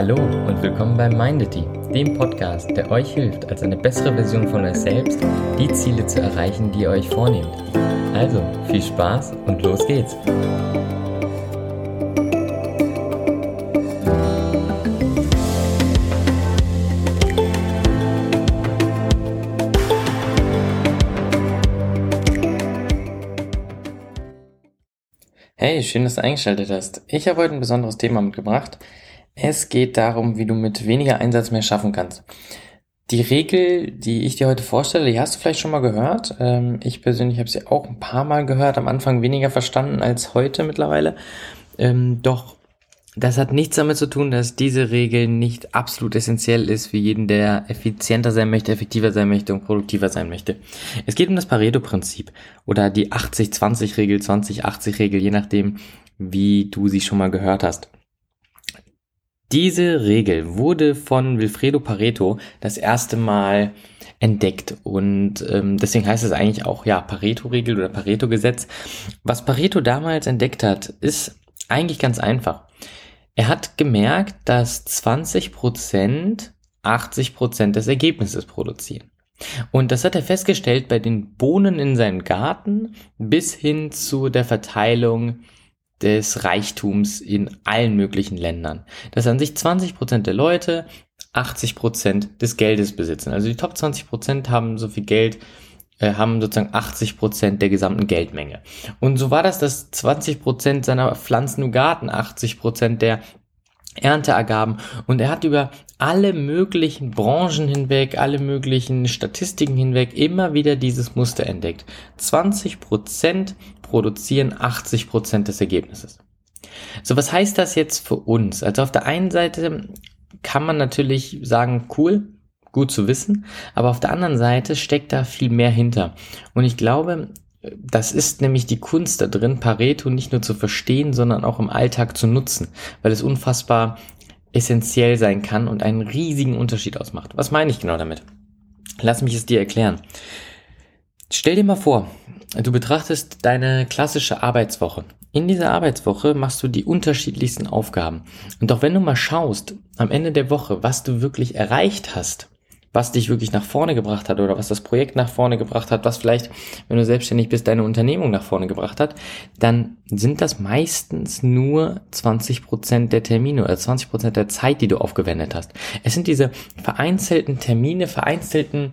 Hallo und willkommen bei Mindity, dem Podcast, der euch hilft, als eine bessere Version von euch selbst die Ziele zu erreichen, die ihr euch vornehmt. Also viel Spaß und los geht's! Hey, schön, dass du eingeschaltet hast. Ich habe heute ein besonderes Thema mitgebracht. Es geht darum, wie du mit weniger Einsatz mehr schaffen kannst. Die Regel, die ich dir heute vorstelle, die hast du vielleicht schon mal gehört. Ähm, ich persönlich habe sie auch ein paar Mal gehört, am Anfang weniger verstanden als heute mittlerweile. Ähm, doch das hat nichts damit zu tun, dass diese Regel nicht absolut essentiell ist für jeden, der effizienter sein möchte, effektiver sein möchte und produktiver sein möchte. Es geht um das Pareto-Prinzip oder die 80-20-Regel, 20-80-Regel, je nachdem, wie du sie schon mal gehört hast. Diese Regel wurde von Wilfredo Pareto das erste Mal entdeckt und ähm, deswegen heißt es eigentlich auch ja Pareto-Regel oder Pareto-Gesetz. Was Pareto damals entdeckt hat, ist eigentlich ganz einfach. Er hat gemerkt, dass 20 Prozent 80 Prozent des Ergebnisses produzieren. Und das hat er festgestellt bei den Bohnen in seinem Garten bis hin zu der Verteilung des Reichtums in allen möglichen Ländern. Dass an sich 20 Prozent der Leute 80 Prozent des Geldes besitzen. Also die Top 20 Prozent haben so viel Geld, äh, haben sozusagen 80 Prozent der gesamten Geldmenge. Und so war das, dass 20 Prozent seiner Pflanzen im Garten 80 Prozent der Ernte ergaben und er hat über alle möglichen Branchen hinweg, alle möglichen Statistiken hinweg immer wieder dieses Muster entdeckt. 20% produzieren 80% des Ergebnisses. So, was heißt das jetzt für uns? Also auf der einen Seite kann man natürlich sagen, cool, gut zu wissen, aber auf der anderen Seite steckt da viel mehr hinter. Und ich glaube, das ist nämlich die Kunst da drin, Pareto nicht nur zu verstehen, sondern auch im Alltag zu nutzen, weil es unfassbar essentiell sein kann und einen riesigen Unterschied ausmacht. Was meine ich genau damit? Lass mich es dir erklären. Stell dir mal vor, du betrachtest deine klassische Arbeitswoche. In dieser Arbeitswoche machst du die unterschiedlichsten Aufgaben. Und auch wenn du mal schaust, am Ende der Woche, was du wirklich erreicht hast, was dich wirklich nach vorne gebracht hat oder was das Projekt nach vorne gebracht hat, was vielleicht, wenn du selbstständig bist, deine Unternehmung nach vorne gebracht hat, dann sind das meistens nur 20 Prozent der Termine oder 20 Prozent der Zeit, die du aufgewendet hast. Es sind diese vereinzelten Termine, vereinzelten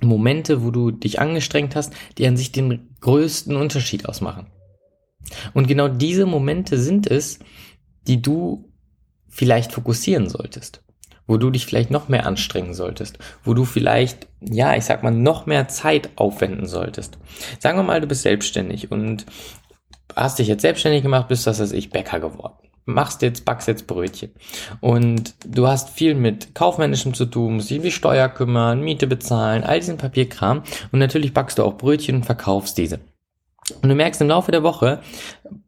Momente, wo du dich angestrengt hast, die an sich den größten Unterschied ausmachen. Und genau diese Momente sind es, die du vielleicht fokussieren solltest wo du dich vielleicht noch mehr anstrengen solltest, wo du vielleicht, ja, ich sag mal, noch mehr Zeit aufwenden solltest. Sagen wir mal, du bist selbstständig und hast dich jetzt selbstständig gemacht, bist, das heißt ich, Bäcker geworden. Machst jetzt, backst jetzt Brötchen. Und du hast viel mit Kaufmännischem zu tun, musst dich um Steuer kümmern, Miete bezahlen, all diesen Papierkram. Und natürlich backst du auch Brötchen und verkaufst diese. Und du merkst im Laufe der Woche,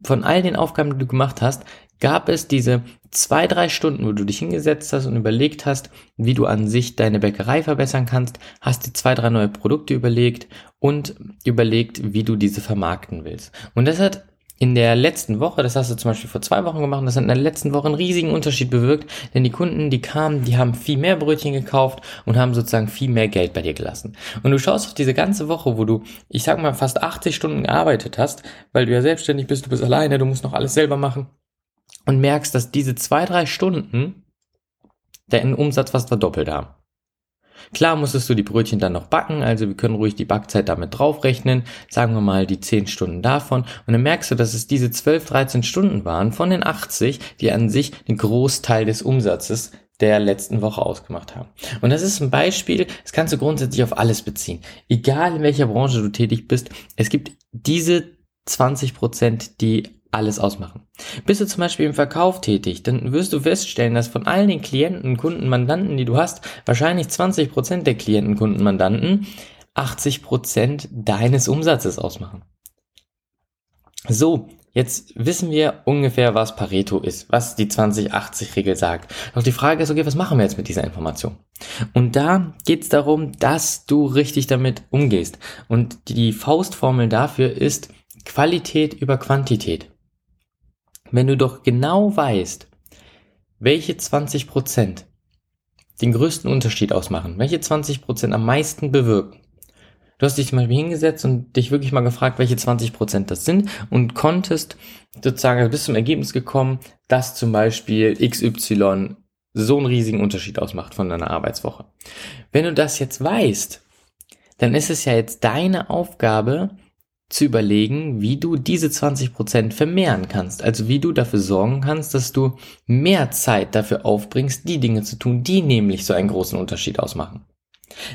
von all den Aufgaben, die du gemacht hast, gab es diese zwei, drei Stunden, wo du dich hingesetzt hast und überlegt hast, wie du an sich deine Bäckerei verbessern kannst, hast dir zwei, drei neue Produkte überlegt und überlegt, wie du diese vermarkten willst. Und das hat in der letzten Woche, das hast du zum Beispiel vor zwei Wochen gemacht, das hat in der letzten Woche einen riesigen Unterschied bewirkt, denn die Kunden, die kamen, die haben viel mehr Brötchen gekauft und haben sozusagen viel mehr Geld bei dir gelassen. Und du schaust auf diese ganze Woche, wo du, ich sag mal, fast 80 Stunden gearbeitet hast, weil du ja selbstständig bist, du bist alleine, du musst noch alles selber machen und merkst, dass diese zwei, drei Stunden deinen Umsatz fast verdoppelt haben. Klar musstest du die Brötchen dann noch backen, also wir können ruhig die Backzeit damit draufrechnen, sagen wir mal die 10 Stunden davon und dann merkst du, dass es diese 12, 13 Stunden waren von den 80, die an sich den Großteil des Umsatzes der letzten Woche ausgemacht haben. Und das ist ein Beispiel, das kannst du grundsätzlich auf alles beziehen. Egal in welcher Branche du tätig bist, es gibt diese 20 Prozent, die alles ausmachen. Bist du zum Beispiel im Verkauf tätig, dann wirst du feststellen, dass von all den Klienten, Kunden, Mandanten, die du hast, wahrscheinlich 20% der Klienten, Kunden, Mandanten 80% deines Umsatzes ausmachen. So, jetzt wissen wir ungefähr, was Pareto ist, was die 20-80-Regel sagt. Doch die Frage ist, okay, was machen wir jetzt mit dieser Information? Und da geht es darum, dass du richtig damit umgehst. Und die Faustformel dafür ist Qualität über Quantität wenn du doch genau weißt, welche 20 Prozent den größten Unterschied ausmachen, welche 20 Prozent am meisten bewirken. Du hast dich zum Beispiel hingesetzt und dich wirklich mal gefragt, welche 20 Prozent das sind und konntest sozusagen also bis zum Ergebnis gekommen, dass zum Beispiel XY so einen riesigen Unterschied ausmacht von deiner Arbeitswoche. Wenn du das jetzt weißt, dann ist es ja jetzt deine Aufgabe, zu überlegen, wie du diese 20% vermehren kannst. Also wie du dafür sorgen kannst, dass du mehr Zeit dafür aufbringst, die Dinge zu tun, die nämlich so einen großen Unterschied ausmachen.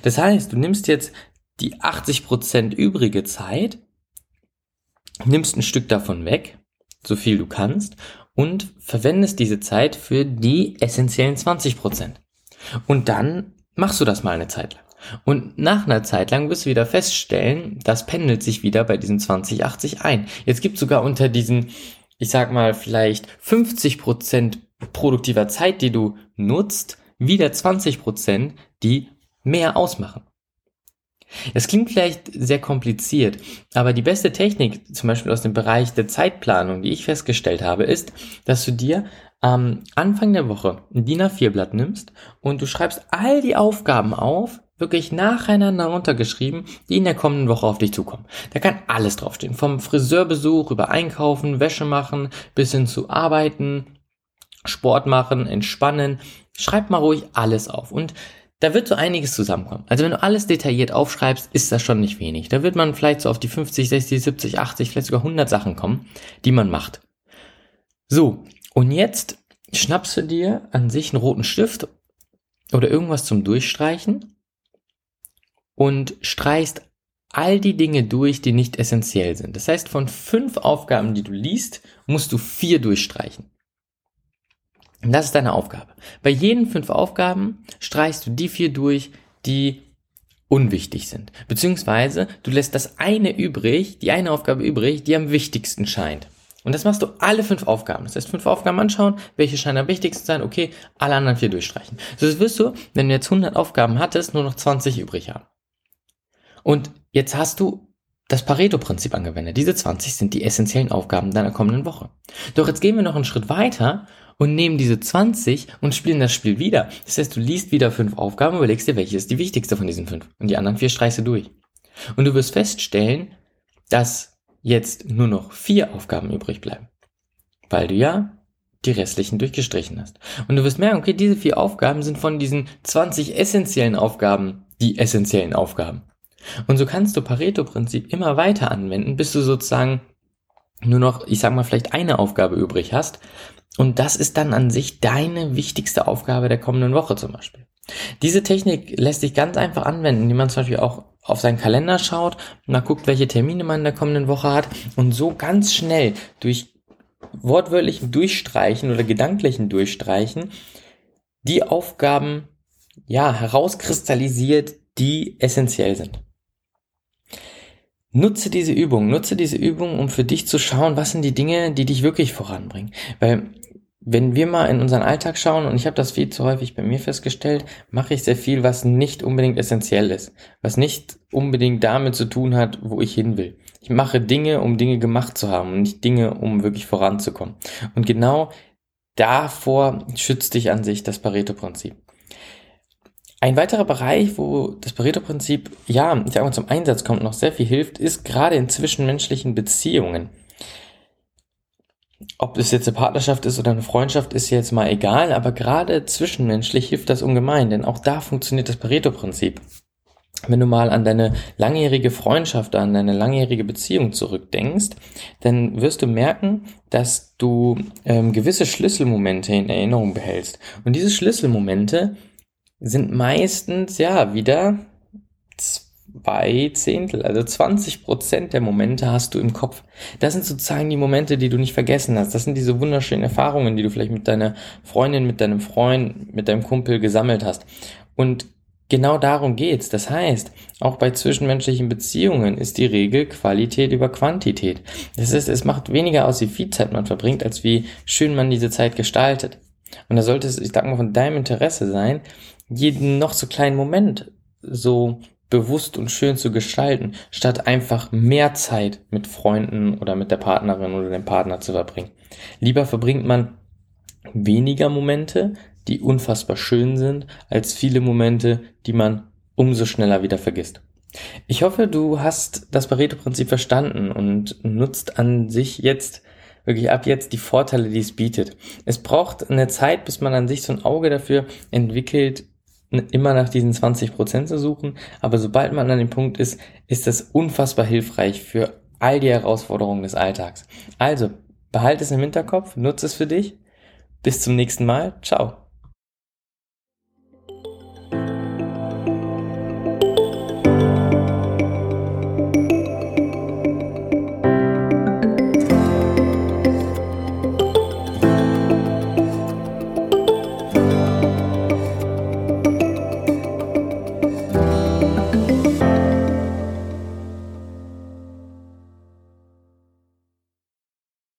Das heißt, du nimmst jetzt die 80% übrige Zeit, nimmst ein Stück davon weg, so viel du kannst, und verwendest diese Zeit für die essentiellen 20%. Und dann machst du das mal eine Zeit lang. Und nach einer Zeit lang wirst du wieder feststellen, das pendelt sich wieder bei diesen 2080 ein. Jetzt gibt sogar unter diesen, ich sag mal, vielleicht 50 Prozent produktiver Zeit, die du nutzt, wieder 20 Prozent, die mehr ausmachen. Das klingt vielleicht sehr kompliziert, aber die beste Technik, zum Beispiel aus dem Bereich der Zeitplanung, die ich festgestellt habe, ist, dass du dir am Anfang der Woche ein DIN A4-Blatt nimmst und du schreibst all die Aufgaben auf, wirklich nacheinander runtergeschrieben, die in der kommenden Woche auf dich zukommen. Da kann alles draufstehen. Vom Friseurbesuch über Einkaufen, Wäsche machen, bis hin zu Arbeiten, Sport machen, entspannen. Schreib mal ruhig alles auf. Und da wird so einiges zusammenkommen. Also wenn du alles detailliert aufschreibst, ist das schon nicht wenig. Da wird man vielleicht so auf die 50, 60, 70, 80, vielleicht sogar 100 Sachen kommen, die man macht. So, und jetzt schnappst du dir an sich einen roten Stift oder irgendwas zum Durchstreichen und streichst all die Dinge durch, die nicht essentiell sind. Das heißt, von fünf Aufgaben, die du liest, musst du vier durchstreichen. Und das ist deine Aufgabe. Bei jeden fünf Aufgaben streichst du die vier durch, die unwichtig sind. Beziehungsweise du lässt das eine übrig, die eine Aufgabe übrig, die am wichtigsten scheint. Und das machst du alle fünf Aufgaben. Das heißt, fünf Aufgaben anschauen, welche scheinen am wichtigsten sein, okay, alle anderen vier durchstreichen. So das wirst du, wenn du jetzt 100 Aufgaben hattest, nur noch 20 übrig haben. Und jetzt hast du das Pareto-Prinzip angewendet. Diese 20 sind die essentiellen Aufgaben deiner kommenden Woche. Doch jetzt gehen wir noch einen Schritt weiter und nehmen diese 20 und spielen das Spiel wieder. Das heißt, du liest wieder fünf Aufgaben und überlegst dir, welche ist die wichtigste von diesen fünf. Und die anderen vier streichst du durch. Und du wirst feststellen, dass jetzt nur noch vier Aufgaben übrig bleiben. Weil du ja die restlichen durchgestrichen hast. Und du wirst merken, okay, diese vier Aufgaben sind von diesen 20 essentiellen Aufgaben die essentiellen Aufgaben. Und so kannst du Pareto-Prinzip immer weiter anwenden, bis du sozusagen nur noch, ich sag mal, vielleicht eine Aufgabe übrig hast. Und das ist dann an sich deine wichtigste Aufgabe der kommenden Woche zum Beispiel. Diese Technik lässt sich ganz einfach anwenden, indem man zum Beispiel auch auf seinen Kalender schaut und mal guckt, welche Termine man in der kommenden Woche hat und so ganz schnell durch wortwörtlichen Durchstreichen oder gedanklichen Durchstreichen die Aufgaben ja herauskristallisiert, die essentiell sind. Nutze diese Übung, nutze diese Übung, um für dich zu schauen, was sind die Dinge, die dich wirklich voranbringen. Weil wenn wir mal in unseren Alltag schauen, und ich habe das viel zu häufig bei mir festgestellt, mache ich sehr viel, was nicht unbedingt essentiell ist, was nicht unbedingt damit zu tun hat, wo ich hin will. Ich mache Dinge, um Dinge gemacht zu haben und nicht Dinge, um wirklich voranzukommen. Und genau davor schützt dich an sich das Pareto-Prinzip. Ein weiterer Bereich, wo das Pareto-Prinzip, ja, ich sag mal, zum Einsatz kommt, noch sehr viel hilft, ist gerade in zwischenmenschlichen Beziehungen. Ob es jetzt eine Partnerschaft ist oder eine Freundschaft, ist jetzt mal egal, aber gerade zwischenmenschlich hilft das ungemein, denn auch da funktioniert das Pareto-Prinzip. Wenn du mal an deine langjährige Freundschaft, an deine langjährige Beziehung zurückdenkst, dann wirst du merken, dass du ähm, gewisse Schlüsselmomente in Erinnerung behältst. Und diese Schlüsselmomente sind meistens ja wieder zwei Zehntel, also 20 Prozent der Momente hast du im Kopf. Das sind sozusagen die Momente, die du nicht vergessen hast. Das sind diese wunderschönen Erfahrungen, die du vielleicht mit deiner Freundin, mit deinem Freund, mit deinem Kumpel gesammelt hast. Und genau darum geht's. Das heißt, auch bei zwischenmenschlichen Beziehungen ist die Regel Qualität über Quantität. Das heißt, es macht weniger aus, wie viel Zeit man verbringt, als wie schön man diese Zeit gestaltet. Und da sollte es, ich sag mal, von deinem Interesse sein, jeden noch so kleinen Moment so bewusst und schön zu gestalten, statt einfach mehr Zeit mit Freunden oder mit der Partnerin oder dem Partner zu verbringen. Lieber verbringt man weniger Momente, die unfassbar schön sind, als viele Momente, die man umso schneller wieder vergisst. Ich hoffe, du hast das Pareto-Prinzip verstanden und nutzt an sich jetzt wirklich ab jetzt die Vorteile, die es bietet. Es braucht eine Zeit, bis man an sich so ein Auge dafür entwickelt, immer nach diesen 20 Prozent zu suchen. Aber sobald man an dem Punkt ist, ist das unfassbar hilfreich für all die Herausforderungen des Alltags. Also, behalte es im Hinterkopf, nutze es für dich. Bis zum nächsten Mal. Ciao.